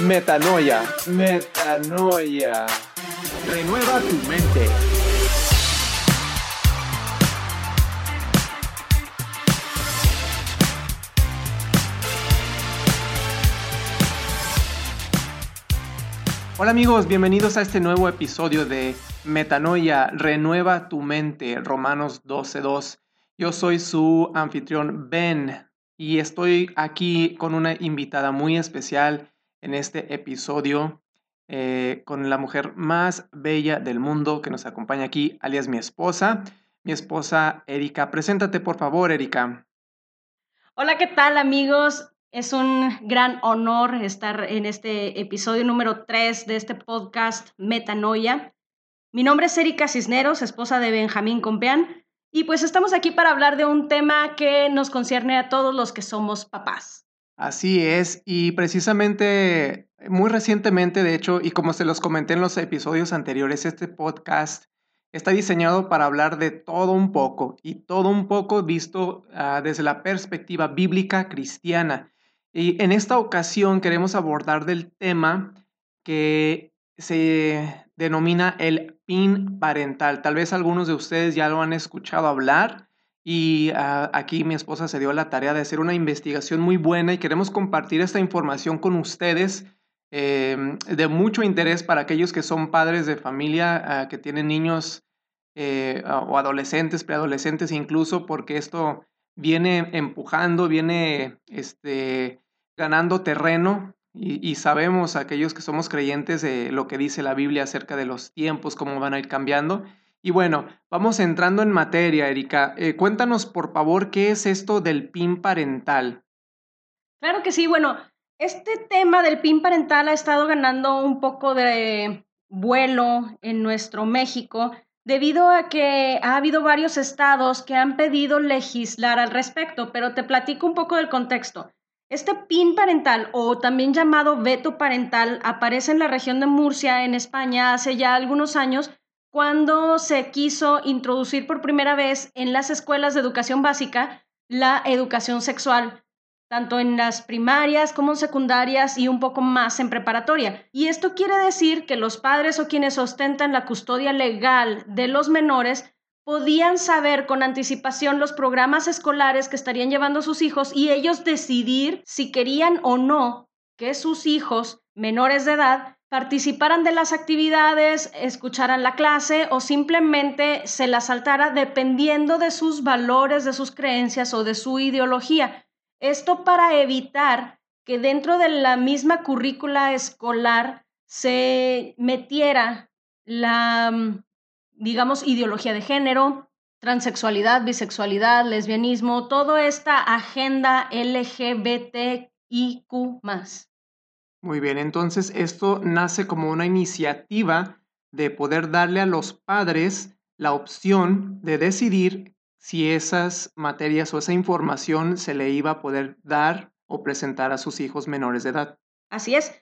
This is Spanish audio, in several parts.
Metanoia. Metanoia. Renueva tu mente. Hola amigos, bienvenidos a este nuevo episodio de Metanoia, renueva tu mente, Romanos 12.2. Yo soy su anfitrión Ben y estoy aquí con una invitada muy especial en este episodio, eh, con la mujer más bella del mundo que nos acompaña aquí, alias mi esposa, mi esposa Erika. Preséntate por favor, Erika. Hola, ¿qué tal amigos? Es un gran honor estar en este episodio número 3 de este podcast Metanoia. Mi nombre es Erika Cisneros, esposa de Benjamín Compeán, y pues estamos aquí para hablar de un tema que nos concierne a todos los que somos papás. Así es, y precisamente muy recientemente, de hecho, y como se los comenté en los episodios anteriores, este podcast está diseñado para hablar de todo un poco y todo un poco visto uh, desde la perspectiva bíblica cristiana. Y en esta ocasión queremos abordar del tema que se denomina el PIN parental. Tal vez algunos de ustedes ya lo han escuchado hablar y uh, aquí mi esposa se dio la tarea de hacer una investigación muy buena y queremos compartir esta información con ustedes eh, de mucho interés para aquellos que son padres de familia, uh, que tienen niños eh, o adolescentes, preadolescentes incluso, porque esto viene empujando, viene este, ganando terreno y, y, sabemos aquellos que somos creyentes de lo que dice la Biblia acerca de los tiempos, cómo van a ir cambiando. Y bueno, vamos entrando en materia, Erika. Eh, cuéntanos, por favor, qué es esto del PIN parental. Claro que sí. Bueno, este tema del PIN parental ha estado ganando un poco de vuelo en nuestro México debido a que ha habido varios estados que han pedido legislar al respecto, pero te platico un poco del contexto. Este PIN parental o también llamado veto parental aparece en la región de Murcia, en España, hace ya algunos años, cuando se quiso introducir por primera vez en las escuelas de educación básica la educación sexual, tanto en las primarias como en secundarias y un poco más en preparatoria. Y esto quiere decir que los padres o quienes ostentan la custodia legal de los menores podían saber con anticipación los programas escolares que estarían llevando sus hijos y ellos decidir si querían o no que sus hijos menores de edad participaran de las actividades, escucharan la clase o simplemente se la saltara dependiendo de sus valores, de sus creencias o de su ideología. Esto para evitar que dentro de la misma currícula escolar se metiera la digamos, ideología de género, transexualidad, bisexualidad, lesbianismo, toda esta agenda LGBTIQ. Muy bien, entonces esto nace como una iniciativa de poder darle a los padres la opción de decidir si esas materias o esa información se le iba a poder dar o presentar a sus hijos menores de edad. Así es.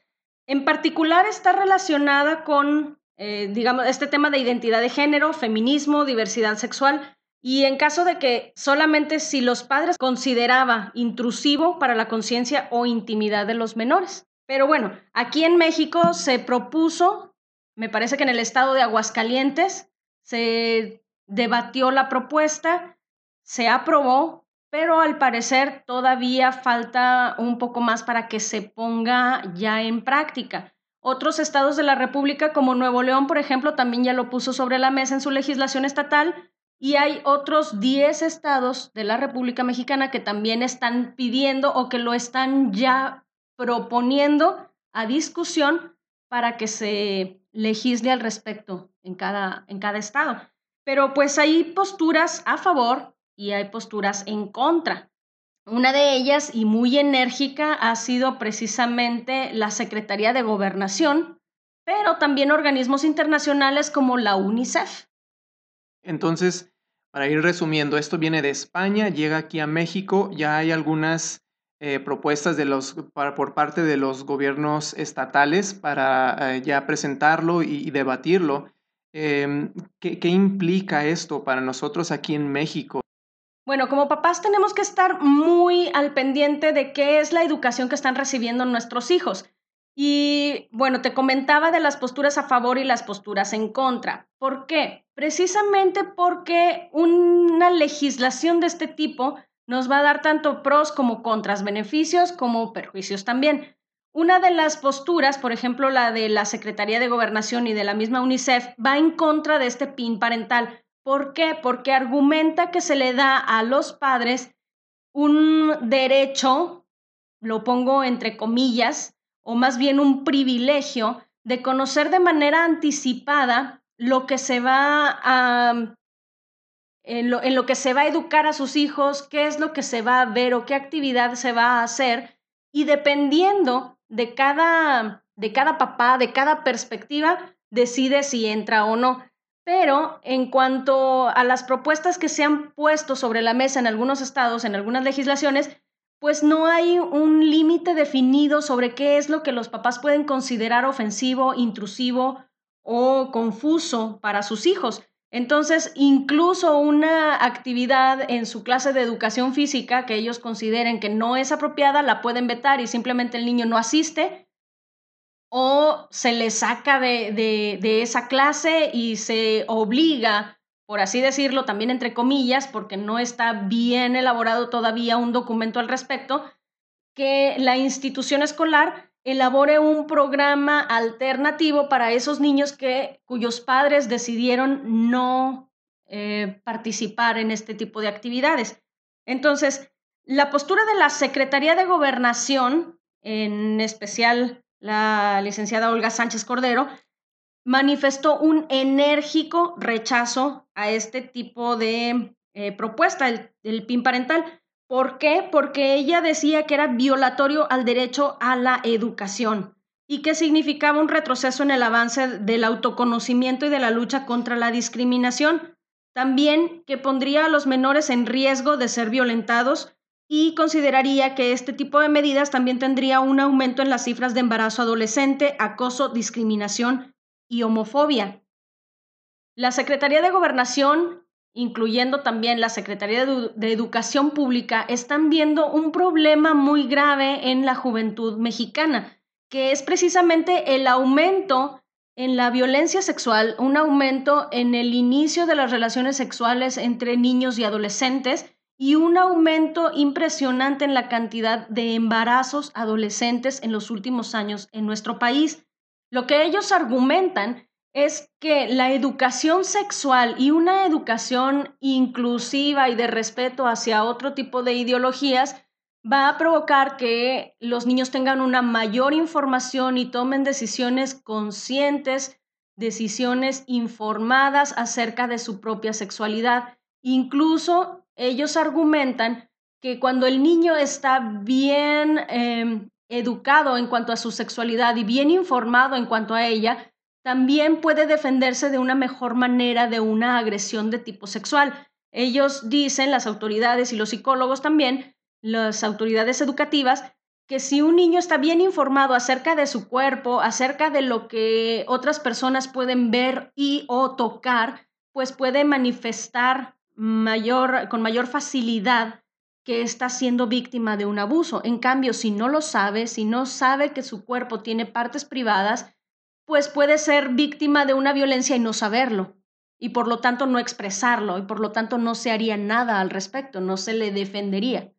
En particular está relacionada con eh, digamos, este tema de identidad de género, feminismo, diversidad sexual. Y en caso de que solamente si los padres consideraba intrusivo para la conciencia o intimidad de los menores. Pero bueno, aquí en México se propuso, me parece que en el estado de Aguascalientes se debatió la propuesta, se aprobó, pero al parecer todavía falta un poco más para que se ponga ya en práctica. Otros estados de la República, como Nuevo León, por ejemplo, también ya lo puso sobre la mesa en su legislación estatal. Y hay otros 10 estados de la República Mexicana que también están pidiendo o que lo están ya proponiendo a discusión para que se legisle al respecto en cada, en cada estado. Pero pues hay posturas a favor y hay posturas en contra. Una de ellas, y muy enérgica, ha sido precisamente la Secretaría de Gobernación, pero también organismos internacionales como la UNICEF. Entonces, para ir resumiendo, esto viene de España, llega aquí a México, ya hay algunas eh, propuestas de los, para, por parte de los gobiernos estatales para eh, ya presentarlo y, y debatirlo. Eh, ¿qué, ¿Qué implica esto para nosotros aquí en México? Bueno, como papás tenemos que estar muy al pendiente de qué es la educación que están recibiendo nuestros hijos. Y bueno, te comentaba de las posturas a favor y las posturas en contra. ¿Por qué? Precisamente porque una legislación de este tipo nos va a dar tanto pros como contras, beneficios como perjuicios también. Una de las posturas, por ejemplo, la de la Secretaría de Gobernación y de la misma UNICEF, va en contra de este PIN parental. ¿Por qué? Porque argumenta que se le da a los padres un derecho, lo pongo entre comillas, o más bien un privilegio de conocer de manera anticipada lo que se va a, en lo, en lo, que se va a educar a sus hijos, qué es lo que se va a ver o qué actividad se va a hacer. Y dependiendo de cada, de cada papá, de cada perspectiva, decide si entra o no. Pero en cuanto a las propuestas que se han puesto sobre la mesa en algunos estados, en algunas legislaciones, pues no hay un límite definido sobre qué es lo que los papás pueden considerar ofensivo, intrusivo o confuso para sus hijos. Entonces, incluso una actividad en su clase de educación física que ellos consideren que no es apropiada, la pueden vetar y simplemente el niño no asiste o se le saca de, de esa clase y se obliga por así decirlo, también entre comillas, porque no está bien elaborado todavía un documento al respecto, que la institución escolar elabore un programa alternativo para esos niños que, cuyos padres decidieron no eh, participar en este tipo de actividades. Entonces, la postura de la Secretaría de Gobernación, en especial la licenciada Olga Sánchez Cordero, manifestó un enérgico rechazo a este tipo de eh, propuesta, el, PIN parental. ¿Por qué? Porque ella decía que era violatorio al derecho a la educación y que significaba un retroceso en el avance del autoconocimiento y de la lucha contra la discriminación. También que pondría a los menores en riesgo de ser violentados y consideraría que este tipo de medidas también tendría un aumento en las cifras de embarazo adolescente, acoso, discriminación y homofobia. La Secretaría de Gobernación, incluyendo también la Secretaría de, Educación Pública, están viendo un problema muy grave en la juventud mexicana, que es precisamente el aumento en la violencia sexual, un aumento en el inicio de las relaciones sexuales entre niños y adolescentes y un aumento impresionante en la cantidad de embarazos adolescentes en los últimos años en nuestro país. Lo que ellos argumentan es que la educación sexual y una educación inclusiva y de respeto hacia otro tipo de ideologías va a provocar que los niños tengan una mayor información y tomen decisiones conscientes, decisiones informadas acerca de su propia sexualidad. Incluso ellos argumentan que cuando el niño está bien em, educado en cuanto a su sexualidad y bien informado en cuanto a ella, también puede defenderse de una mejor manera de una agresión de tipo sexual. Ellos dicen, las autoridades y los psicólogos también, las autoridades educativas, que si un niño está bien informado acerca de su cuerpo, acerca de lo que otras personas pueden ver y o tocar, pues puede manifestar mayor, con mayor facilidad que está siendo víctima de un abuso. En cambio, si no lo sabe, si no sabe que su cuerpo tiene partes privadas, pues puede ser víctima de una violencia y no saberlo, y por lo tanto no expresarlo, y por lo tanto no se haría nada al respecto, no se le defendería.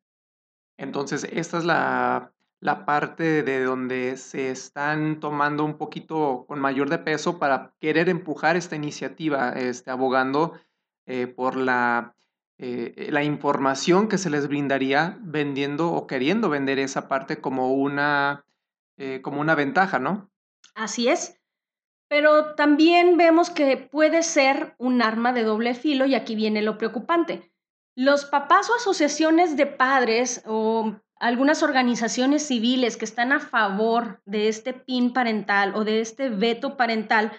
Entonces, esta es la, la parte de donde se están tomando un poquito con mayor de peso para querer empujar esta iniciativa, este, abogando eh, por la eh, la información que se les brindaría vendiendo o queriendo vender esa parte como una, eh, como una ventaja, ¿no? Así es. Pero también vemos que puede ser un arma de doble filo y aquí viene lo preocupante. Los papás o asociaciones de padres o algunas organizaciones civiles que están a favor de este PIN parental o de este veto parental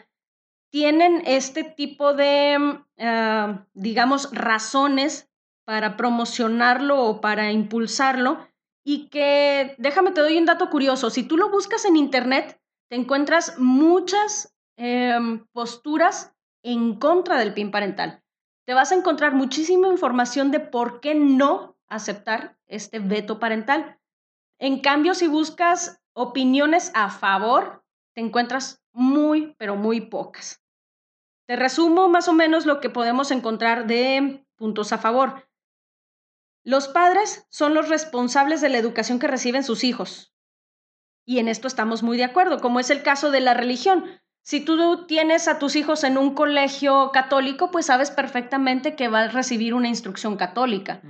tienen este tipo de, mm, ah, digamos, razones para promocionarlo o para impulsarlo y que, déjame, te doy un dato curioso, si tú lo buscas en Internet, te encuentras muchas em, posturas en contra del PIN parental. Te vas a encontrar muchísima información de por qué no aceptar este veto parental. En cambio, si buscas opiniones a favor, te encuentras muy, pero muy pocas. Te resumo más o menos lo que podemos encontrar de puntos a favor. Los padres son los responsables de la educación que reciben sus hijos. Y en esto estamos muy de acuerdo, como es el caso de la religión. Si tú tienes a tus hijos en un colegio católico, pues sabes perfectamente que va a recibir una instrucción católica.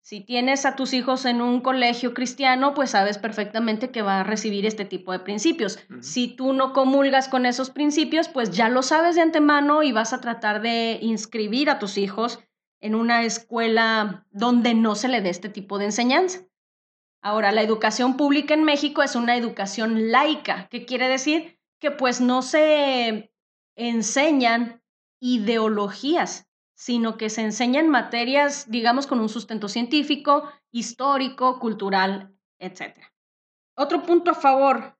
Si tienes a tus hijos en un colegio cristiano, pues sabes perfectamente que va a recibir este tipo de principios. Si tú no comulgas con esos principios, pues ya lo sabes de antemano y vas a tratar de inscribir a tus hijos en una escuela donde no se le dé este tipo de enseñanza. Ahora, la educación pública en México es una educación laica. ¿Qué quiere decir? que pues no se enseñan ideologías, sino que se enseñan materias, digamos, con un sustento científico, histórico, cultural, etc. Otro punto a favor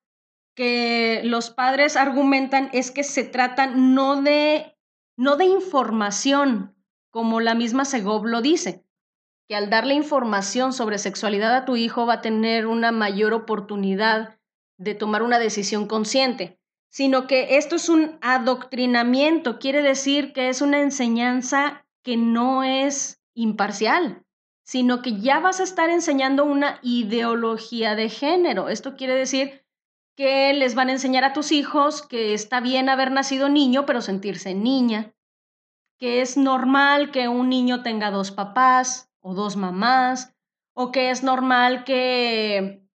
que los padres argumentan es que se trata no de, no de información, como la misma Segov lo dice, que al darle información sobre sexualidad a tu hijo va a tener una mayor oportunidad de tomar una decisión consciente sino que esto es un adoctrinamiento, quiere decir que es una enseñanza que no es imparcial, sino que ya vas a estar enseñando una ideología de género. Esto quiere decir que les van a enseñar a tus hijos que está bien haber nacido niño, pero sentirse niña, que es normal que un niño tenga dos papás o dos mamás, o que es normal que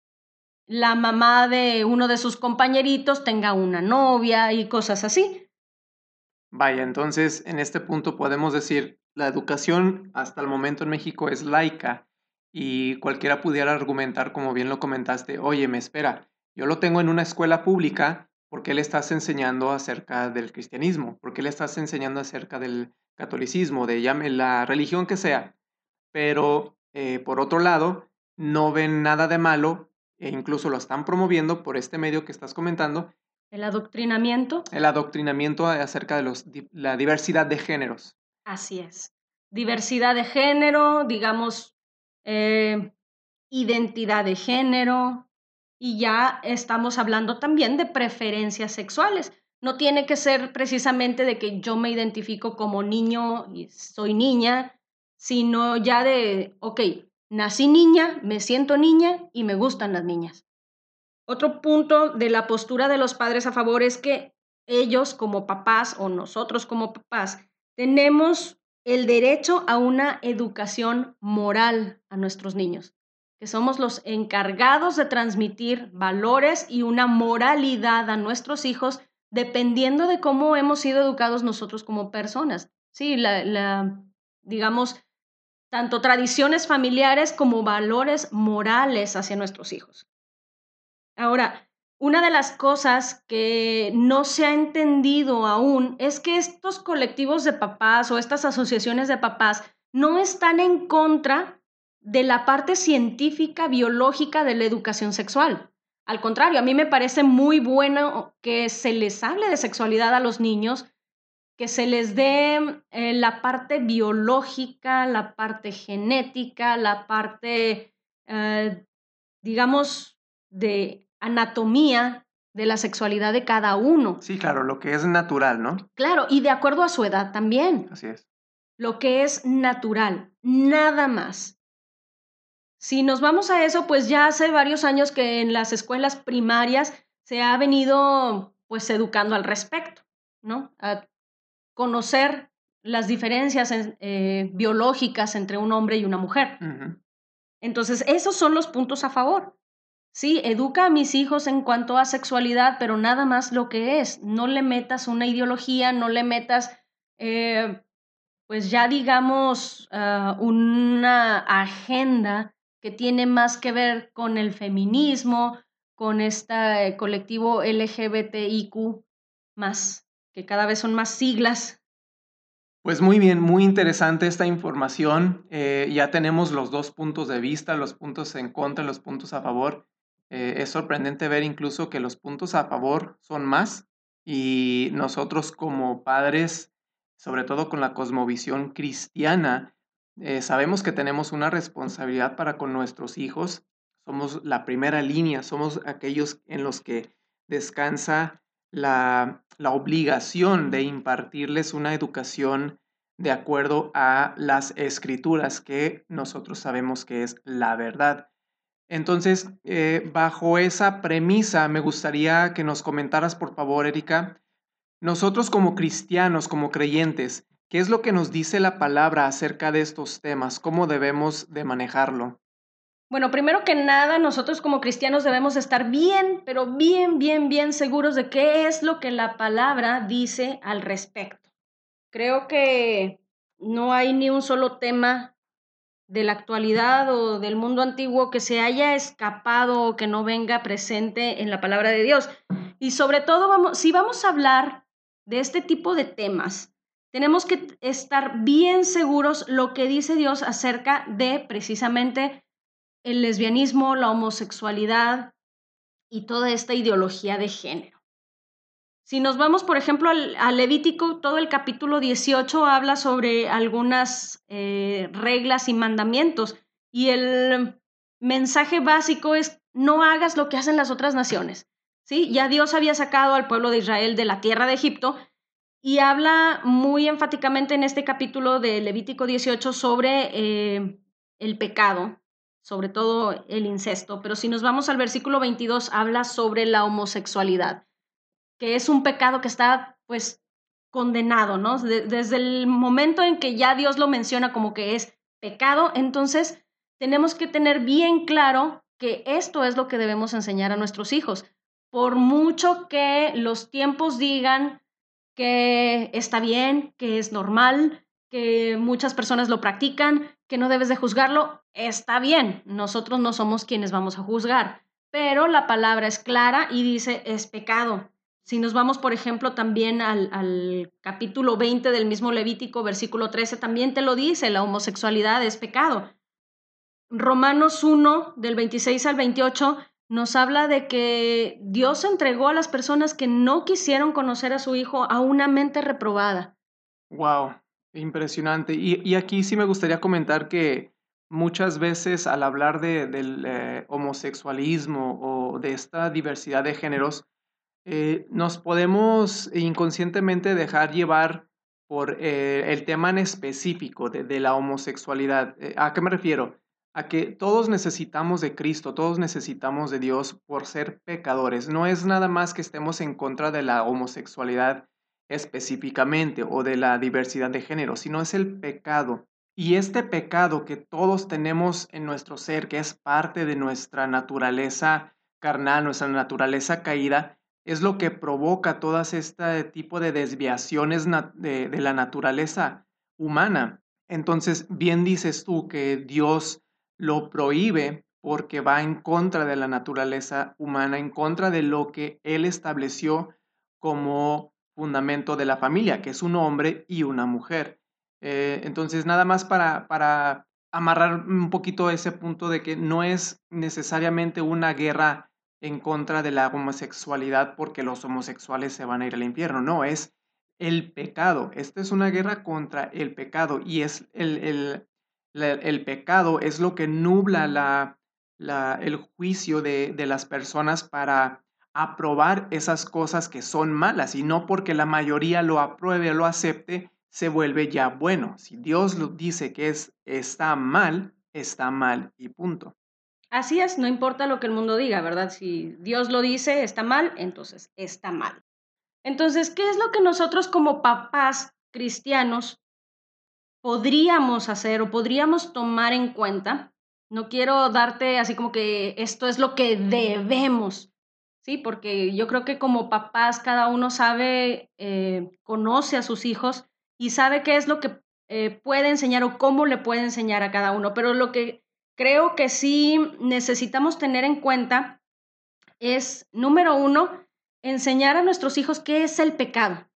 la mamá de uno de sus compañeritos tenga una novia y cosas así. Vaya, entonces en este punto podemos decir, la educación hasta el momento en México es laica y cualquiera pudiera argumentar, como bien lo comentaste, oye, me espera, yo lo tengo en una escuela pública, ¿por qué le estás enseñando acerca del cristianismo? ¿Por qué le estás enseñando acerca del catolicismo, de llame la religión que sea? Pero eh, por otro lado, no ven nada de malo e incluso lo están promoviendo por este medio que estás comentando. ¿El adoctrinamiento? El adoctrinamiento acerca de los, la diversidad de géneros. Así es. Diversidad de género, digamos, eh, identidad de género, y ya estamos hablando también de preferencias sexuales. No tiene que ser precisamente de que yo me identifico como niño y soy niña, sino ya de, ok, Nací niña, me siento niña y me gustan las niñas. Otro punto de la postura de los padres a favor es que ellos como papás o nosotros como papás tenemos el derecho a una educación moral a nuestros niños, que somos los encargados de transmitir valores y una moralidad a nuestros hijos dependiendo de cómo hemos sido educados nosotros como personas. Sí, la, la digamos, tanto tradiciones familiares como valores morales hacia nuestros hijos. Ahora, una de las cosas que no se ha entendido aún es que estos colectivos de papás o estas asociaciones de papás no están en contra de la parte científica, biológica de la educación sexual. Al contrario, a mí me parece muy bueno que se les hable de sexualidad a los niños que se les dé eh, la parte biológica, la parte genética, la parte, eh, digamos, de anatomía de la sexualidad de cada uno. Sí, claro, lo que es natural, ¿no? Claro, y de acuerdo a su edad también. Así es. Lo que es natural, nada más. Si nos vamos a eso, pues ya hace varios años que en las escuelas primarias se ha venido pues educando al respecto, ¿no? Conocer las diferencias eh, biológicas entre un hombre y una mujer. Entonces, esos son los puntos a favor. Sí, educa a mis hijos en cuanto a sexualidad, pero nada más lo que es. No le metas una ideología, no le metas, eh, pues ya digamos, ah, una agenda que tiene más que ver con el feminismo, con este colectivo LGBTIQ más cada vez son más siglas. Pues muy bien, muy interesante esta información. Eh, ya tenemos los dos puntos de vista, los puntos en contra, los puntos a favor. Eh, es sorprendente ver incluso que los puntos a favor son más y nosotros como padres, sobre todo con la cosmovisión cristiana, eh, sabemos que tenemos una responsabilidad para con nuestros hijos, somos la primera línea, somos aquellos en los que descansa la, la obligación de impartirles una educación de acuerdo a las escrituras que nosotros sabemos que es la verdad. Entonces, eh, bajo esa premisa, me gustaría que nos comentaras, por favor, Erika, nosotros como cristianos, como creyentes, ¿qué es lo que nos dice la palabra acerca de estos temas? ¿Cómo debemos de manejarlo? Bueno, primero que nada, nosotros como cristianos debemos estar bien, pero bien, bien, bien seguros de qué es lo que la palabra dice al respecto. Creo que no hay ni un solo tema de la actualidad o del mundo antiguo que se haya escapado o que no venga presente en la palabra de Dios. Y sobre todo, vamos, si vamos a hablar de este tipo de temas, tenemos que estar bien seguros lo que dice Dios acerca de precisamente el lesbianismo, la homosexualidad y toda esta ideología de género. Si nos vamos, por ejemplo, al, Levítico, todo el capítulo 18 habla sobre algunas eh, reglas y mandamientos. Y el mensaje básico es, no hagas lo que hacen las otras naciones. ¿Sí? Ya Dios había sacado al pueblo de Israel de la tierra de Egipto y habla muy enfáticamente en este capítulo de Levítico 18 sobre eh, el pecado, sobre todo el incesto. Pero si nos vamos al versículo 22, habla sobre la homosexualidad que es un pecado que está pues condenado, ¿no? desde el momento en que ya Dios lo menciona como que es pecado, entonces tenemos que tener bien claro que esto es lo que debemos enseñar a nuestros hijos. Por mucho que los tiempos digan que está bien, que es normal, que muchas personas lo practican, que no debes de juzgarlo, está bien. Nosotros no somos quienes vamos a juzgar, pero la palabra es clara y dice es pecado. Si nos vamos, por ejemplo, también al, capítulo 20 del mismo Levítico, versículo 13, también te lo dice, la homosexualidad es pecado. Romanos 1, del 26 al 28, nos habla de que Dios entregó a las personas que no quisieron conocer a su hijo a una mente reprobada. Wow, impresionante. Y, aquí sí me gustaría comentar que muchas veces al hablar del eh, homosexualismo o de esta diversidad de géneros, eh, nos podemos inconscientemente dejar llevar por eh, el tema en específico de, la homosexualidad. ¿A qué me refiero? A que todos necesitamos de Cristo, todos necesitamos de Dios por ser pecadores. No es nada más que estemos en contra de la homosexualidad específicamente o de la diversidad de género, sino es el pecado. Y este pecado que todos tenemos en nuestro ser, que es parte de nuestra naturaleza carnal, nuestra naturaleza caída, es lo que provoca todas este tipo de desviaciones de, la naturaleza humana. Entonces, bien dices tú que Dios lo prohíbe porque va en contra de la naturaleza humana, en contra de lo que Él estableció como fundamento de la familia, que es un hombre y una mujer. Eh, entonces, nada más para, para amarrar un poquito ese punto de que no es necesariamente una guerra en contra de la homosexualidad porque los homosexuales se van a ir al infierno. No, es el pecado. Esta es una guerra contra el pecado y es el, el, pecado es lo que nubla la, la, el juicio de, de las personas para aprobar esas cosas que son malas y no porque la mayoría lo apruebe o lo acepte se vuelve ya bueno. Si Dios lo dice que es está mal, está mal y punto. Así es, no importa lo que el mundo diga, ¿verdad? Si Dios lo dice, está mal, entonces está mal. Entonces, ¿qué es lo que nosotros como papás cristianos podríamos hacer o podríamos tomar en cuenta? No quiero darte así como que esto es lo que debemos, ¿sí? Porque yo creo que como papás cada uno sabe, eh, conoce a sus hijos y sabe qué es lo que eh, puede enseñar o cómo le puede enseñar a cada uno. Pero lo que creo que sí necesitamos tener en cuenta es, número uno, enseñar a nuestros hijos qué es el pecado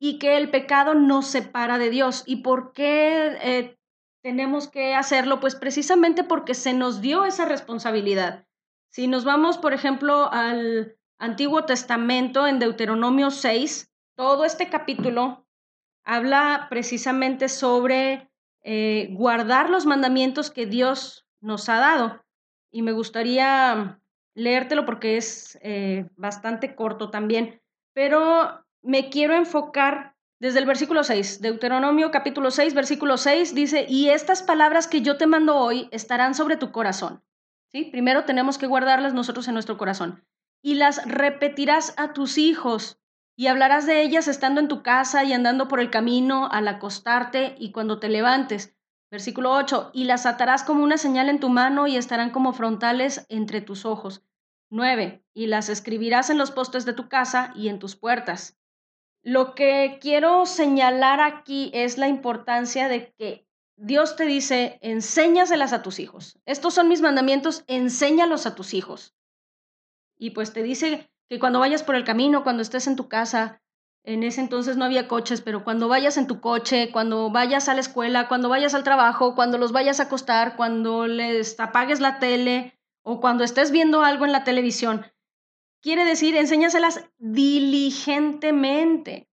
y que el pecado nos separa de Dios. ¿Y por qué eh, tenemos que hacerlo? Pues precisamente porque se nos dio esa responsabilidad. Si nos vamos, por ejemplo, al Antiguo Testamento en Deuteronomio 6, todo este capítulo habla precisamente sobre eh, guardar los mandamientos que Dios nos ha dado. y me gustaría leértelo porque es eh, bastante corto también, pero me quiero enfocar desde el versículo 6, Deuteronomio capítulo 6, versículo 6 dice, y estas palabras que yo te mando hoy estarán sobre tu corazón. Primero tenemos que guardarlas nosotros en nuestro corazón. Y las repetirás a tus hijos y hablarás de ellas estando en tu casa y andando por el camino, al acostarte y cuando te levantes. Versículo 8, y las atarás como una señal en tu mano y estarán como frontales entre tus ojos. 9, y las escribirás en los postes de tu casa y en tus puertas. Lo que quiero señalar aquí es la importancia de que Dios te dice, enséñaselas a tus hijos. Estos son mis mandamientos, enséñalos a tus hijos. Y pues te dice que cuando vayas por el camino, cuando estés en tu casa, en ese entonces no había coches, pero cuando vayas en tu coche, cuando vayas a la escuela, cuando vayas al trabajo, cuando los vayas a acostar, cuando les apagues la tele o cuando estés viendo algo en la televisión, Quiere decir, enséñaselas diligentemente,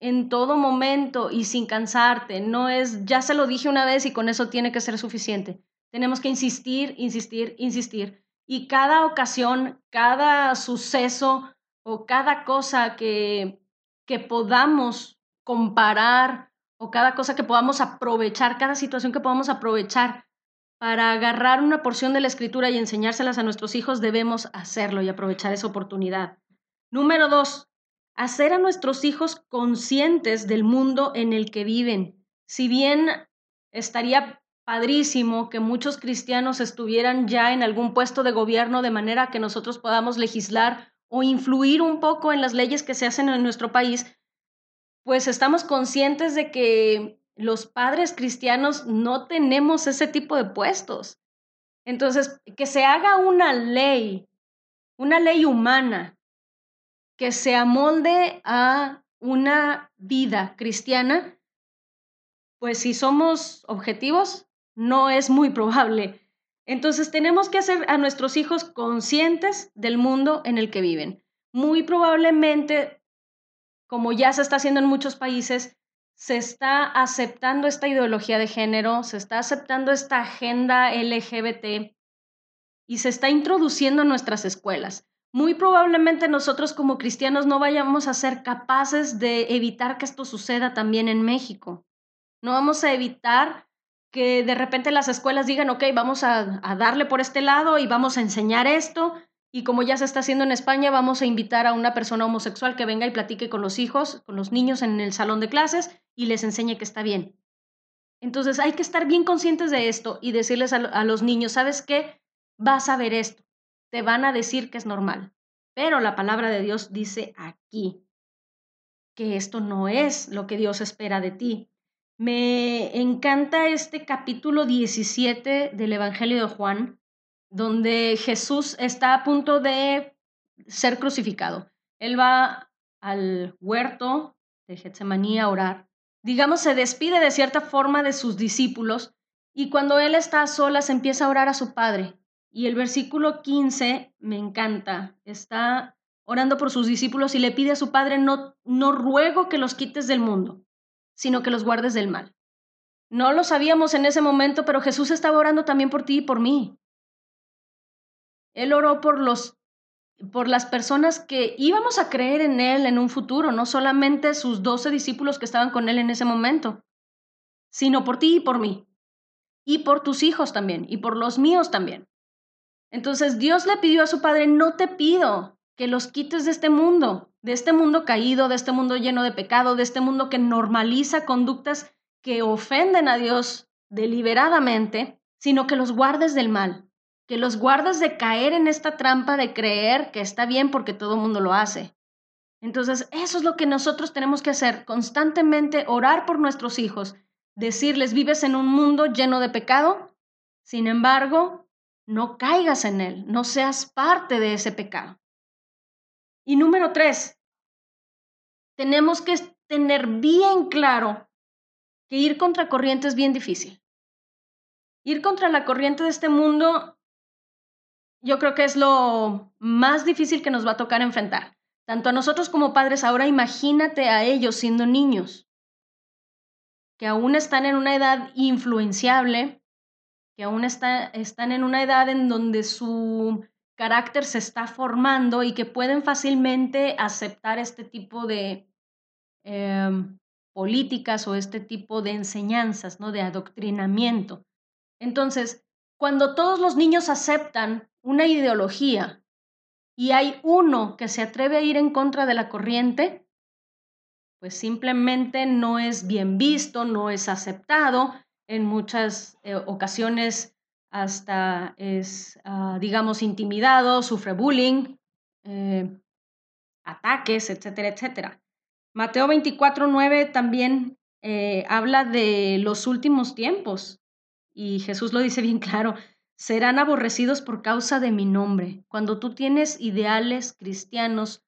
en todo momento y sin cansarte. No es, ya se lo dije una vez y con eso tiene que ser suficiente. Tenemos que insistir, insistir, insistir. Y cada ocasión, cada suceso o cada cosa que, que podamos comparar o cada cosa que podamos aprovechar, cada situación que podamos aprovechar para agarrar una porción de la escritura y enseñárselas a nuestros hijos, debemos hacerlo y aprovechar esa oportunidad. Número dos, hacer a nuestros hijos conscientes del mundo en el que viven. Si bien estaría padrísimo que muchos cristianos estuvieran ya en algún puesto de gobierno de manera que nosotros podamos legislar o influir un poco en las leyes que se hacen en nuestro país, pues estamos conscientes de que los padres cristianos no tenemos ese tipo de puestos. Entonces, que se haga una ley, una ley humana, que se amolde a una vida cristiana, pues si somos objetivos, no es muy probable. Entonces tenemos que hacer a nuestros hijos conscientes del mundo en el que viven. Muy probablemente, como ya se está haciendo en muchos países, se está aceptando esta ideología de género, se está aceptando esta agenda LGBT y se está introduciendo en nuestras escuelas. Muy probablemente nosotros como cristianos no vayamos a ser capaces de evitar que esto suceda también en México. No vamos a evitar que de repente las escuelas digan, ok, vamos a, a darle por este lado y vamos a enseñar esto y como ya se está haciendo en España, vamos a invitar a una persona homosexual que venga y platique con los hijos, con los niños en el salón de clases y les enseñe que está bien. Entonces hay que estar bien conscientes de esto y decirles a, los niños, ¿sabes qué? Vas a ver esto. Te van a decir que es normal. Pero la palabra de Dios dice aquí que esto no es lo que Dios espera de ti. Me encanta este capítulo 17 del Evangelio de Juan, donde Jesús está a punto de ser crucificado. Él va al huerto de Getsemaní a orar. Digamos, se despide de cierta forma de sus discípulos y cuando él está a solas empieza a orar a su Padre. Y el versículo 15 me encanta. Está orando por sus discípulos y le pide a su Padre, no, no ruego que los quites del mundo, sino que los guardes del mal. No lo sabíamos en ese momento, pero Jesús estaba orando también por ti y por mí. Él oró por los por las personas que íbamos a creer en Él en un futuro, no solamente sus doce discípulos que estaban con Él en ese momento, sino por ti y por mí, y por tus hijos también, y por los míos también. Entonces Dios le pidió a su Padre, no te pido que los quites de este mundo, de este mundo caído, de este mundo lleno de pecado, de este mundo que normaliza conductas que ofenden a Dios deliberadamente, sino que los guardes del mal que los guardas de caer en esta trampa de creer que está bien porque todo mundo lo hace. Entonces, eso es lo que nosotros tenemos que hacer, constantemente orar por nuestros hijos, decirles, vives en un mundo lleno de pecado, sin embargo, no caigas en él, no seas parte de ese pecado. Y número tres, tenemos que tener bien claro que ir contra corriente es bien difícil. Ir contra la corriente de este mundo yo creo que es lo más difícil que nos va a tocar enfrentar. Tanto a nosotros como padres, ahora imagínate a ellos siendo niños, que aún están en una edad influenciable, que aún están en una edad en donde su carácter se está formando y que pueden fácilmente aceptar este tipo de em, políticas o este tipo de enseñanzas, ¿no? De adoctrinamiento. Entonces, cuando todos los niños aceptan una ideología y hay uno que se atreve a ir en contra de la corriente, pues simplemente no es bien visto, no es aceptado, en muchas eh, ocasiones hasta es, ah, digamos, intimidado, sufre bullying, eh, ataques, etcétera, etcétera. Mateo 24, 9 también eh, habla de los últimos tiempos y Jesús lo dice bien claro, serán aborrecidos por causa de mi nombre. Cuando tú tienes ideales cristianos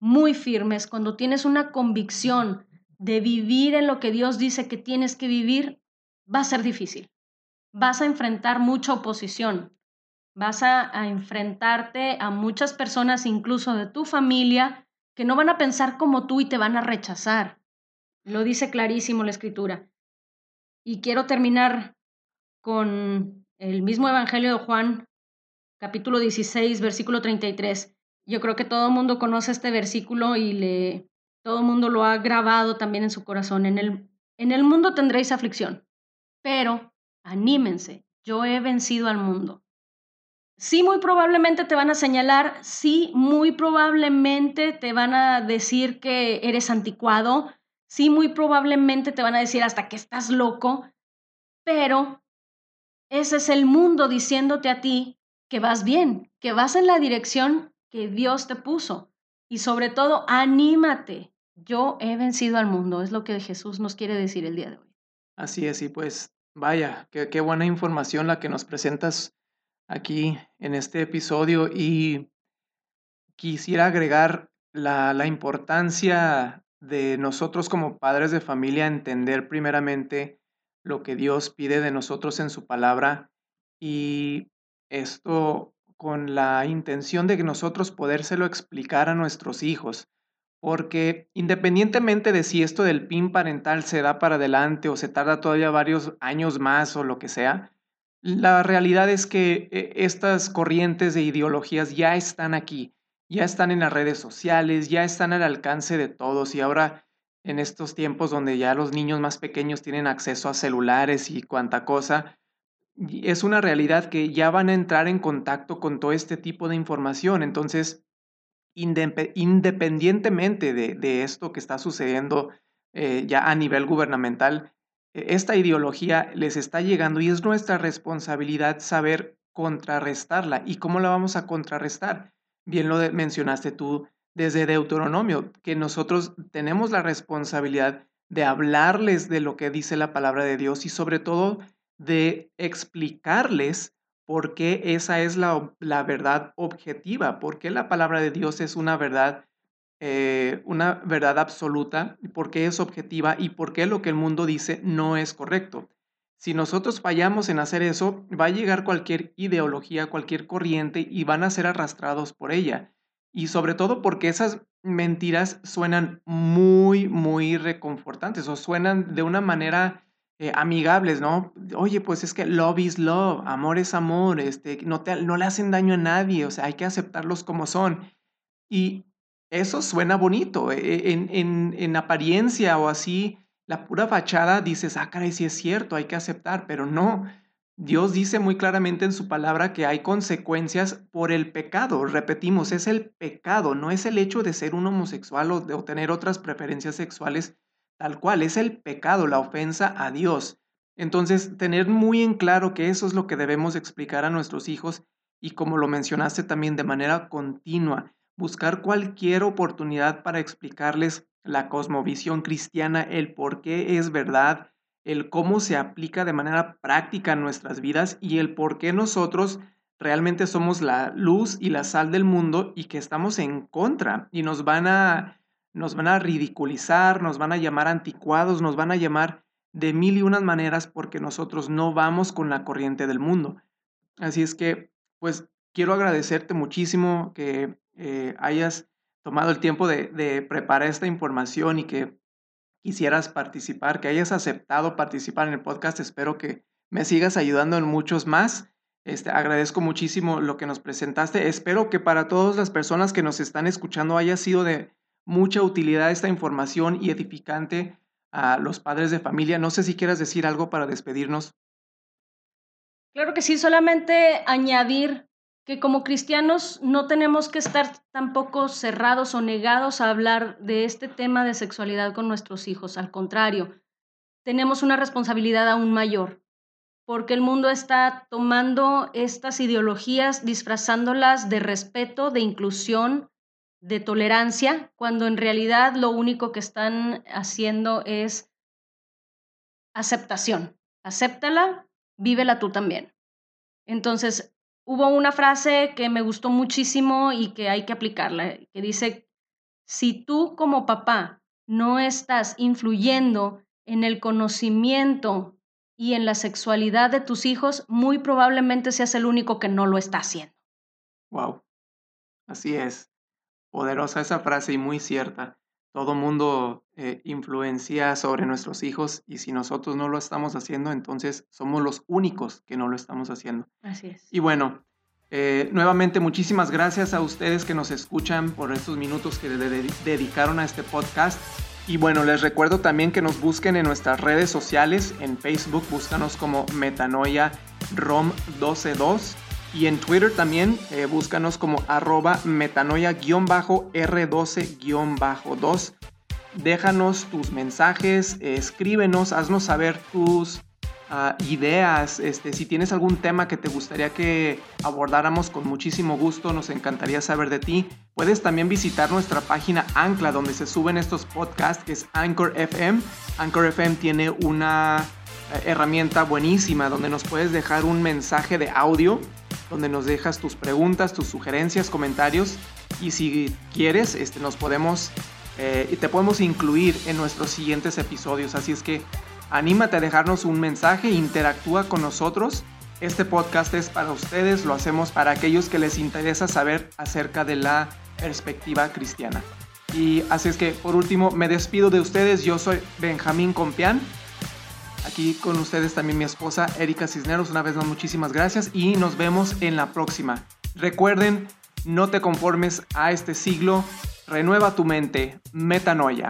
muy firmes, cuando tienes una convicción de vivir en lo que Dios dice que tienes que vivir, va a ser difícil. Vas a enfrentar mucha oposición. Vas a, enfrentarte a muchas personas, incluso de tu familia, que no van a pensar como tú y te van a rechazar. Lo dice clarísimo la escritura. Y quiero terminar con el mismo Evangelio de Juan, capítulo 16, versículo 33. Yo creo que todo el mundo conoce este versículo y le, todo el mundo lo ha grabado también en su corazón. En el, en el mundo tendréis aflicción, pero anímense, yo he vencido al mundo. Sí, muy probablemente te van a señalar, sí, muy probablemente te van a decir que eres anticuado, sí, muy probablemente te van a decir hasta que estás loco, pero ese es el mundo diciéndote a ti que vas bien, que vas en la dirección que Dios te puso. Y sobre todo, anímate. Yo he vencido al mundo, es lo que Jesús nos quiere decir el día de hoy. Así es, y pues vaya, qué, buena información la que nos presentas aquí en este episodio. Y quisiera agregar la, la importancia de nosotros como padres de familia entender primeramente lo que Dios pide de nosotros en su palabra y esto con la intención de que nosotros podérselo explicar a nuestros hijos. Porque independientemente de si esto del PIN parental se da para adelante o se tarda todavía varios años más o lo que sea, la realidad es que eh, estas corrientes de ideologías ya están aquí, ya están en las redes sociales, ya están al alcance de todos y ahora en estos tiempos donde ya los niños más pequeños tienen acceso a celulares y cuanta cosa, es una realidad que ya van a entrar en contacto con todo este tipo de información. Entonces, independientemente de, esto que está sucediendo eh, ya a nivel gubernamental, e, esta ideología les está llegando y es nuestra responsabilidad saber contrarrestarla. ¿Y cómo la vamos a contrarrestar? Bien lo mencionaste tú desde Deuteronomio, que nosotros tenemos la responsabilidad de hablarles de lo que dice la palabra de Dios y sobre todo de explicarles por qué esa es la, verdad objetiva, por qué la palabra de Dios es una verdad, eh, una verdad absoluta, por qué es objetiva y por qué lo que el mundo dice no es correcto. Si nosotros fallamos en hacer eso, va a llegar cualquier ideología, cualquier corriente y van a ser arrastrados por ella. Y sobre todo porque esas mentiras suenan muy, muy reconfortantes o suenan de una manera eh, amigables, ¿no? Oye, pues es que love is love, amor es amor, este, no, te, no le hacen daño a nadie, o sea, hay que aceptarlos como son. Y eso suena bonito, e, en, en, en apariencia o así, la pura fachada dices, ah, caray, sí es cierto, hay que aceptar, pero no. Dios dice muy claramente en su palabra que hay consecuencias por el pecado. Repetimos, es el pecado, no es el hecho de ser un homosexual o de tener otras preferencias sexuales tal cual, es el pecado, la ofensa a Dios. Entonces, tener muy en claro que eso es lo que debemos explicar a nuestros hijos y como lo mencionaste también de manera continua, buscar cualquier oportunidad para explicarles la cosmovisión cristiana, el por qué es verdad, el cómo se aplica de manera práctica en nuestras vidas y el por qué nosotros realmente somos la luz y la sal del mundo y que estamos en contra y nos van a nos van a ridiculizar, nos van a llamar anticuados, nos van a llamar de mil y unas maneras porque nosotros no vamos con la corriente del mundo. Así es que, pues, quiero agradecerte muchísimo que eh, hayas tomado el tiempo de, de preparar esta información y que quisieras participar, que hayas aceptado participar en el podcast. Espero que me sigas ayudando en muchos más. Este, agradezco muchísimo lo que nos presentaste. Espero que para todas las personas que nos están escuchando haya sido de mucha utilidad esta información y edificante a los padres de familia. No sé si quieras decir algo para despedirnos. Claro que sí, solamente añadir que como cristianos no tenemos que estar tampoco cerrados o negados a hablar de este tema de sexualidad con nuestros hijos. Al contrario, tenemos una responsabilidad aún mayor, porque el mundo está tomando estas ideologías, disfrazándolas de respeto, de inclusión, de tolerancia, cuando en realidad lo único que están haciendo es aceptación. Acéptala, vívela tú también. Entonces, hubo una frase que me gustó muchísimo y que hay que aplicarla, que dice, si tú como papá no estás influyendo en el conocimiento y en la sexualidad de tus hijos, muy probablemente seas el único que no lo está haciendo. Wow, así es. Poderosa esa frase y muy cierta todo mundo eh, influencia sobre nuestros hijos y si nosotros no lo estamos haciendo, entonces somos los únicos que no lo estamos haciendo. Así es. Y bueno, eh, nuevamente muchísimas gracias a ustedes que nos escuchan por estos minutos que dedicaron a este podcast. Y bueno, les recuerdo también que nos busquen en nuestras redes sociales, en Facebook, búscanos como Metanoia ROM 122 y en Twitter también eh, búscanos como arroba metanoia-r12-2. Déjanos tus mensajes, escríbenos, haznos saber tus ah, ideas. Este, si tienes algún tema que te gustaría que abordáramos con muchísimo gusto, nos encantaría saber de ti. Puedes también visitar nuestra página Ancla donde se suben estos podcasts, que es Anchor FM. Anchor FM tiene una eh, herramienta buenísima donde nos puedes dejar un mensaje de audio donde nos dejas tus preguntas, tus sugerencias, comentarios y si quieres, este, nos podemos eh, te podemos incluir en nuestros siguientes episodios. Así es que anímate a dejarnos un mensaje, interactúa con nosotros. Este podcast es para ustedes, lo hacemos para aquellos que les interesa saber acerca de la perspectiva cristiana. Y así es que por último me despido de ustedes, yo soy Benjamín Compián Aquí con ustedes también mi esposa Erika Cisneros. Una vez más, muchísimas gracias y nos vemos en la próxima. Recuerden, no te conformes a este siglo. Renueva tu mente. Metanoia.